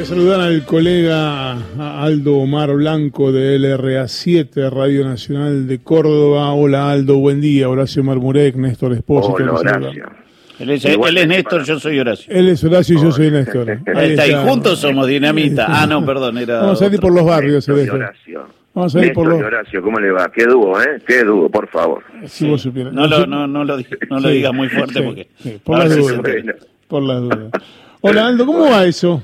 Que saludan al colega Aldo Omar Blanco de LRA7, Radio Nacional de Córdoba. Hola Aldo, buen día. Horacio Marmurek, Néstor Espósito. Hola Horacio. Él es, él es Néstor, yo soy Horacio. Él es Horacio y yo soy Néstor. Ahí está, y juntos somos dinamita. Ah, no, perdón, era. Vamos a ir por los barrios, Horacio. Vamos a ir por los... Horacio, ¿cómo le va? Qué dúo, ¿eh? Qué dúo, por favor. Si vos supieras. No, lo, no, no, lo, no lo digas muy fuerte porque... por las dudas. Por las dudas. Hola Aldo, ¿cómo va eso?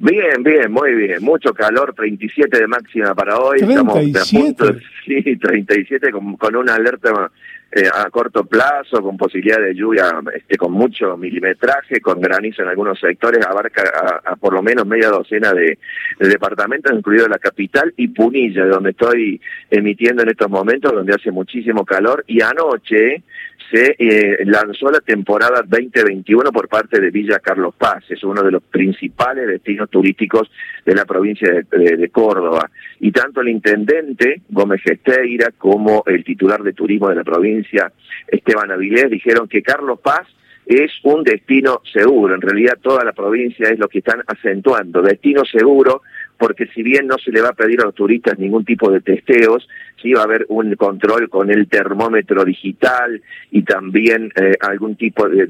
Bien, bien, muy bien. Mucho calor, 37 de máxima para hoy. 37. Estamos a punto, sí, 37 con, con una alerta eh, a corto plazo, con posibilidad de lluvia este, con mucho milimetraje, con granizo en algunos sectores, abarca a, por lo menos media docena de, departamentos, incluido la capital y Punilla, donde estoy emitiendo en estos momentos, donde hace muchísimo calor. Y anoche se eh, lanzó la temporada 2021 por parte de Villa Carlos Paz, es uno de los principales destinos turísticos de la provincia de, Córdoba. Y tanto el intendente Gómez Gesteira como el titular de turismo de la provincia, Esteban Avilés, dijeron que Carlos Paz es un destino seguro. En realidad toda la provincia es lo que están acentuando. Destino seguro porque si bien no se le va a pedir a los turistas ningún tipo de testeos, sí va a haber un control con el termómetro digital y también eh, algún tipo de,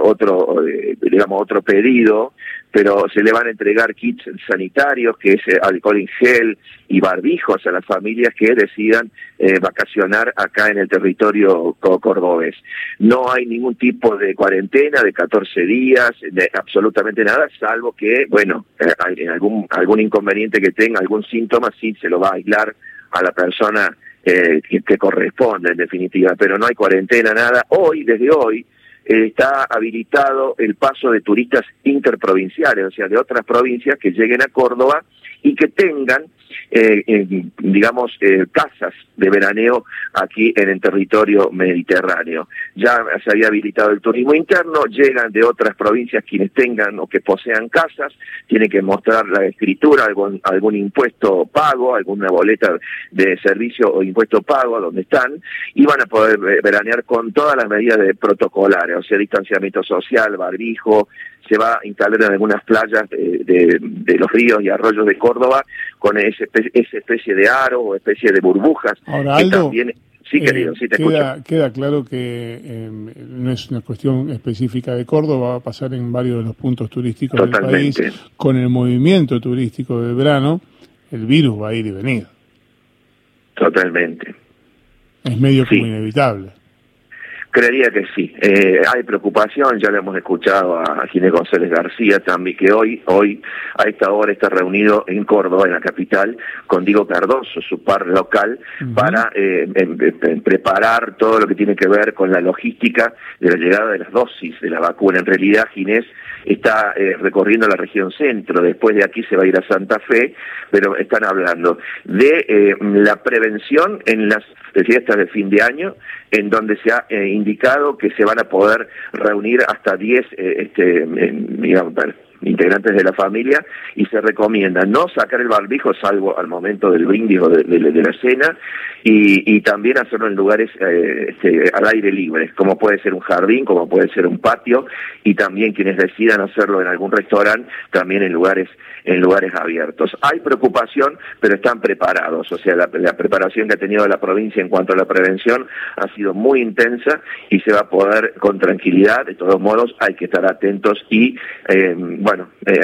otro, digamos, otro pedido, pero se le van a entregar kits sanitarios, que es eh, alcohol en gel y barbijos a las familias que decidan eh, vacacionar acá en el territorio cordobés. No hay ningún tipo de cuarentena de 14 días, de absolutamente nada, salvo que, bueno, hay algún, algún inconveniente que tenga, algún síntoma, sí se lo va a aislar a la persona eh, que, corresponde en definitiva, pero no hay cuarentena, nada. Hoy, desde hoy, eh, está habilitado el paso de turistas interprovinciales, o sea, de otras provincias que lleguen a Córdoba y que tengan eh, digamos, eh, casas de veraneo aquí en el territorio mediterráneo. Ya se había habilitado el turismo interno, llegan de otras provincias quienes tengan o que posean casas, tienen que mostrar la escritura, algún, algún impuesto pago, alguna boleta de servicio o impuesto pago donde están, y van a poder veranear con todas las medidas de protocolares, o sea, distanciamiento social, barbijo, se va a instalar en algunas playas de, los ríos y arroyos de Córdoba con esa especie, de aro o especie de burbujas. Ahora, Aldo, sí, querido, sí te queda, queda claro que em, no es una cuestión específica de Córdoba, va a pasar en varios de los puntos turísticos del país. Con el movimiento turístico de verano, el virus va a ir y venir. Totalmente. Es medio como inevitable. Creería que sí. Eh, hay preocupación, ya le hemos escuchado a Ginés González García también, que hoy, hoy a esta hora está reunido en Córdoba, en la capital, con Diego Cardoso, su par local, para eh, preparar todo lo que tiene que ver con la logística de la llegada de las dosis de la vacuna. En realidad, Ginés está eh, recorriendo la región centro, después de aquí se va a ir a Santa Fe, pero están hablando de eh, la prevención en las fiestas de fin de año, en donde se ha eh, indicado que se van a poder reunir hasta 10 este, digamos, integrantes de la familia y se recomienda no sacar el barbijo salvo al momento del brindis o de, la cena y, también hacerlo en lugares eh, este, al aire libre, como puede ser un jardín, como puede ser un patio y también quienes decidan hacerlo en algún restaurante, también en lugares en lugares abiertos. Hay preocupación, pero están preparados, o sea, la, preparación que ha tenido la provincia en cuanto a la prevención ha sido muy intensa y se va a poder con tranquilidad, de todos modos hay que estar atentos y, eh, bueno, eh,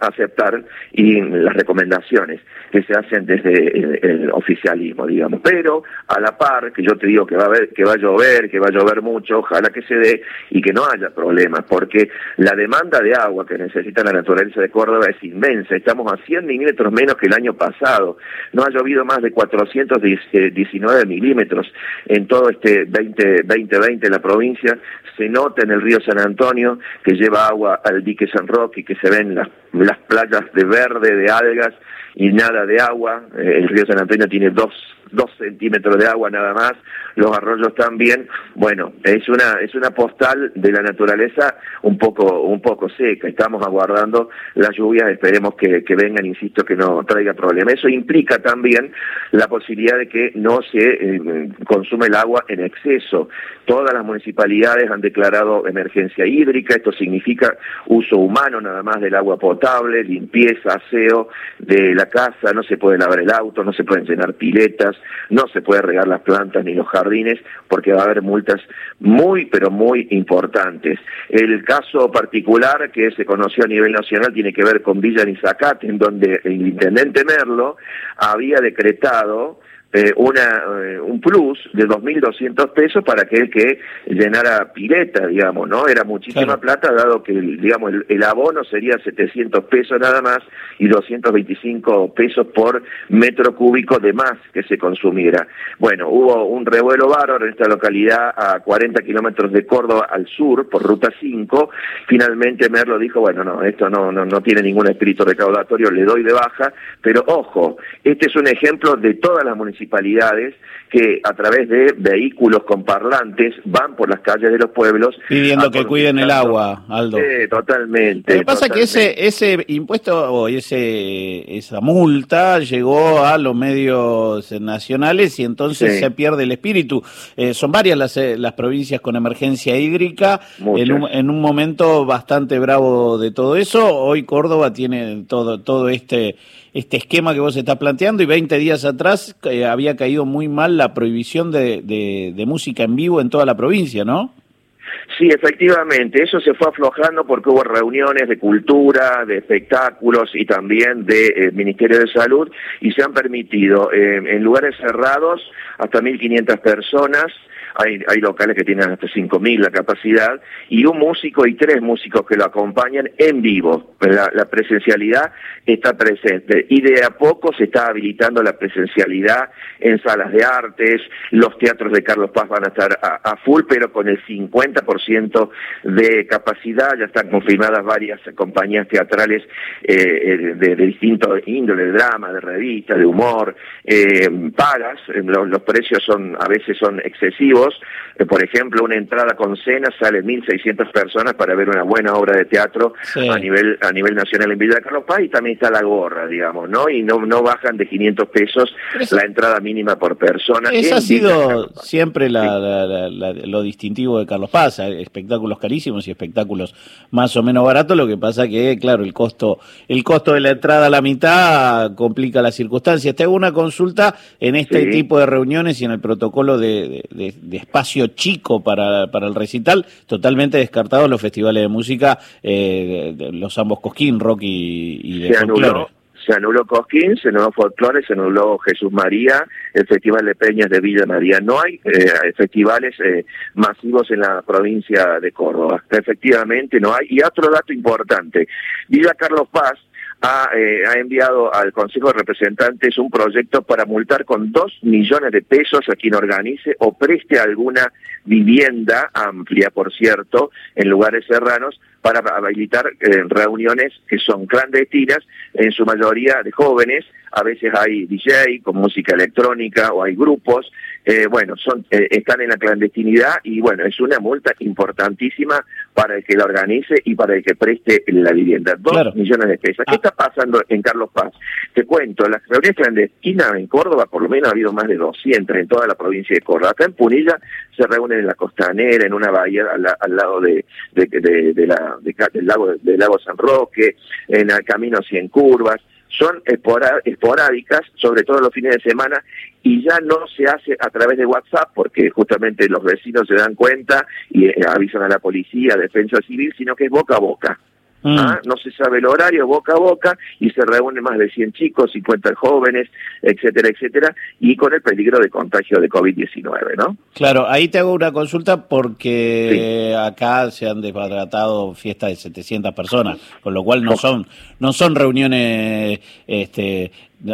aceptar y las recomendaciones que se hacen desde el, oficialismo, digamos. Pero a la par, que yo te digo que va a haber, que va a llover, que va a llover mucho, ojalá que se dé y que no haya problemas, porque la demanda de agua que necesita la naturaleza de Córdoba es inmensa. Estamos a 100 milímetros menos que el año pasado. No ha llovido más de 419 milímetros en todo este 20, 2020 en la provincia. Se nota en el río San Antonio que lleva agua al dique San Roque y que se ven las, las playas de verde, de algas y nada de agua. Eh, el río San Antonio tiene dos dos centímetros de agua nada más, los arroyos también, bueno, es una, es una postal de la naturaleza un poco, un poco seca, estamos aguardando las lluvias, esperemos que, que vengan, insisto, que no traiga problema. Eso implica también la posibilidad de que no se eh, consume el agua en exceso. Todas las municipalidades han declarado emergencia hídrica, esto significa uso humano nada más del agua potable, limpieza, aseo de la casa, no se puede lavar el auto, no se pueden llenar piletas, no se puede regar las plantas ni los jardines porque va a haber multas muy pero muy importantes. El caso particular que se conoció a nivel nacional tiene que ver con Villa Nizacate, en donde el intendente Merlo había decretado eh, una, eh, un plus de 2.200 pesos para aquel que llenara pileta, digamos, ¿no? Era muchísima plata, dado que, digamos, el, abono sería 700 pesos nada más y 225 pesos por metro cúbico de más que se consumiera. Bueno, hubo un revuelo bárbaro en esta localidad a 40 kilómetros de Córdoba al sur, por ruta 5. Finalmente Merlo dijo, bueno, no, esto no, no, no tiene ningún espíritu recaudatorio, le doy de baja, pero ojo, este es un ejemplo de todas las municipalidades municipalidades que a través de vehículos con parlantes van por las calles de los pueblos pidiendo que cuiden el agua, Aldo. Sí, totalmente. Lo que pasa es que ese ese impuesto o ese esa multa llegó a los medios nacionales y entonces se pierde el espíritu. Eh, son varias las, eh, las provincias con emergencia hídrica en un, en un momento bastante bravo de todo eso. Hoy Córdoba tiene todo todo este este esquema que vos estás planteando y 20 días atrás eh, había caído muy mal la prohibición de, de, música en vivo en toda la provincia, ¿no? Sí, efectivamente, eso se fue aflojando porque hubo reuniones de cultura, de espectáculos y también de eh, Ministerio de Salud y se han permitido eh, en lugares cerrados hasta 1.500 personas hay, locales que tienen hasta 5.000 la capacidad, y un músico y tres músicos que lo acompañan en vivo. La, presencialidad está presente y de a poco se está habilitando la presencialidad en salas de artes, los teatros de Carlos Paz van a estar a, full, pero con el 50% de capacidad, ya están confirmadas varias compañías teatrales eh, eh, de, de, distintos índole, de drama, de revistas, de humor, eh, pagas, los, los precios son a veces son excesivos, eh, por ejemplo, una entrada con cena sale 1.600 personas para ver una buena obra de teatro a nivel a nivel nacional en Villa de Carlos Paz y también está la gorra, digamos, ¿no? Y no no bajan de 500 pesos la entrada mínima por persona. Eso ha sido siempre lo distintivo de Carlos Paz, espectáculos carísimos y espectáculos más o menos baratos, lo que pasa que, claro, el costo el costo de la entrada a la mitad complica las circunstancias. Te hago una consulta en este tipo de reuniones y en el protocolo de de espacio chico para, para el recital, totalmente descartados los festivales de música, eh, los ambos Cosquín, rock y, de se anuló, se anuló Cosquín, se anuló Folklore, se anuló Jesús María, el Festival de Peñas de Villa María. No hay eh, festivales eh, masivos en la provincia de Córdoba. Efectivamente no hay. Y otro dato importante, Villa Carlos Paz, eh, ha, enviado al Consejo de Representantes un proyecto para multar con dos millones de pesos a quien organice o preste alguna vivienda amplia, por cierto, en lugares serranos, para habilitar eh, reuniones que son clandestinas, en su mayoría de jóvenes, a veces hay DJ con música electrónica o hay grupos, eh, bueno, son, eh, están en la clandestinidad y bueno, es una multa importantísima para el que la organice y para el que preste la vivienda. Dos millones de pesos. ¿Qué ah. está pasando en Carlos Paz? Te cuento, las reuniones clandestinas en Córdoba, por lo menos ha habido más de 200 en toda la provincia de Córdoba. Acá en Punilla se reúnen en la costanera, en una bahía al, lado de, de, la, del, lago, del lago San Roque, en el camino 100 curvas son esporádicas, sobre todo los fines de semana, y ya no se hace a través de WhatsApp, porque justamente los vecinos se dan cuenta y eh, avisan a la policía, a defensa civil, sino que es boca a boca. Mm. ¿Ah? No se sabe el horario boca a boca y se reúnen más de 100 chicos, 50 jóvenes, etcétera, etcétera, y con el peligro de contagio de COVID-19, ¿no? Claro, ahí te hago una consulta porque acá se han desbadratado fiestas de 700 personas, con lo cual no son no son reuniones este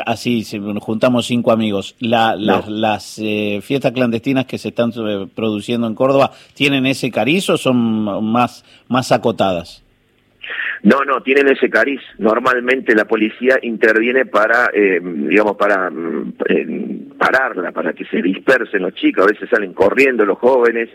así juntamos cinco amigos. Las eh, fiestas clandestinas que se están eh, produciendo en Córdoba tienen ese cariz o son más más acotadas? No, no, tienen ese cariz. Normalmente la policía interviene para, eh, digamos, para mm, pararla para que se dispersen los chicos, a veces salen corriendo los jóvenes.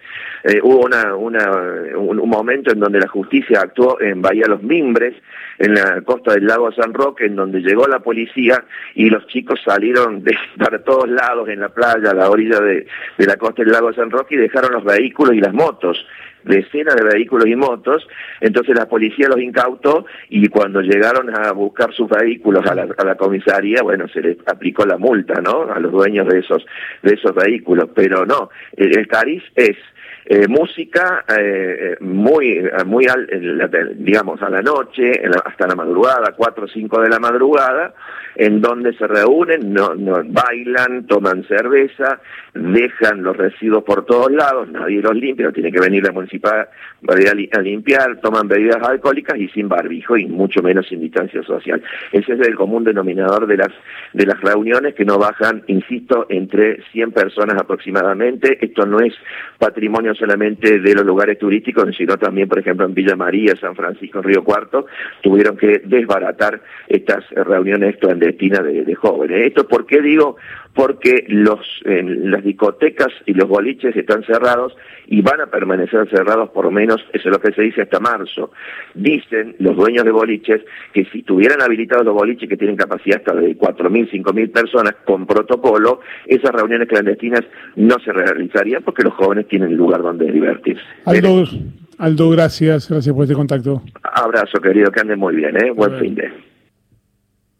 Eh, hubo una, una, un, momento en donde la justicia actuó en Bahía Los Mimbres, en la costa del lago San Roque, en donde llegó la policía y los chicos salieron de, para todos lados en la playa, a la orilla de, de la costa del lago San Roque y dejaron los vehículos y las motos decenas de vehículos y motos, entonces la policía los incautó y cuando llegaron a buscar sus vehículos a la, comisaría, bueno, se les aplicó la multa, ¿no? A los dueños de esos, de esos vehículos, pero no, el, el cariz es eh, música eh, muy, muy digamos, a la noche, hasta la madrugada, cuatro o cinco de la madrugada, en donde se reúnen, no, no, bailan, toman cerveza, dejan los residuos por todos lados, nadie los limpia, tiene que venir la municipalidad a limpiar, toman bebidas alcohólicas y sin barbijo y mucho menos sin distancia social. Ese es el común denominador de las, de las reuniones que no bajan, insisto, entre 100 personas aproximadamente. Esto no es patrimonio solamente de los lugares turísticos, sino también, por ejemplo, en Villa María, San Francisco, Río Cuarto, tuvieron que desbaratar estas reuniones clandestinas de, de jóvenes. ¿Esto por qué digo? Porque los, en las discotecas y los boliches están cerrados y van a permanecer cerrados por menos, eso es lo que se dice hasta marzo. Dicen los dueños de boliches que si tuvieran habilitados los boliches que tienen capacidad hasta de 4.000, 5.000 personas con protocolo, esas reuniones clandestinas no se realizarían porque los jóvenes tienen lugar donde divertirse. Aldo, Aldo gracias, gracias por este contacto. Abrazo querido, que ande muy bien, ¿eh? buen fin de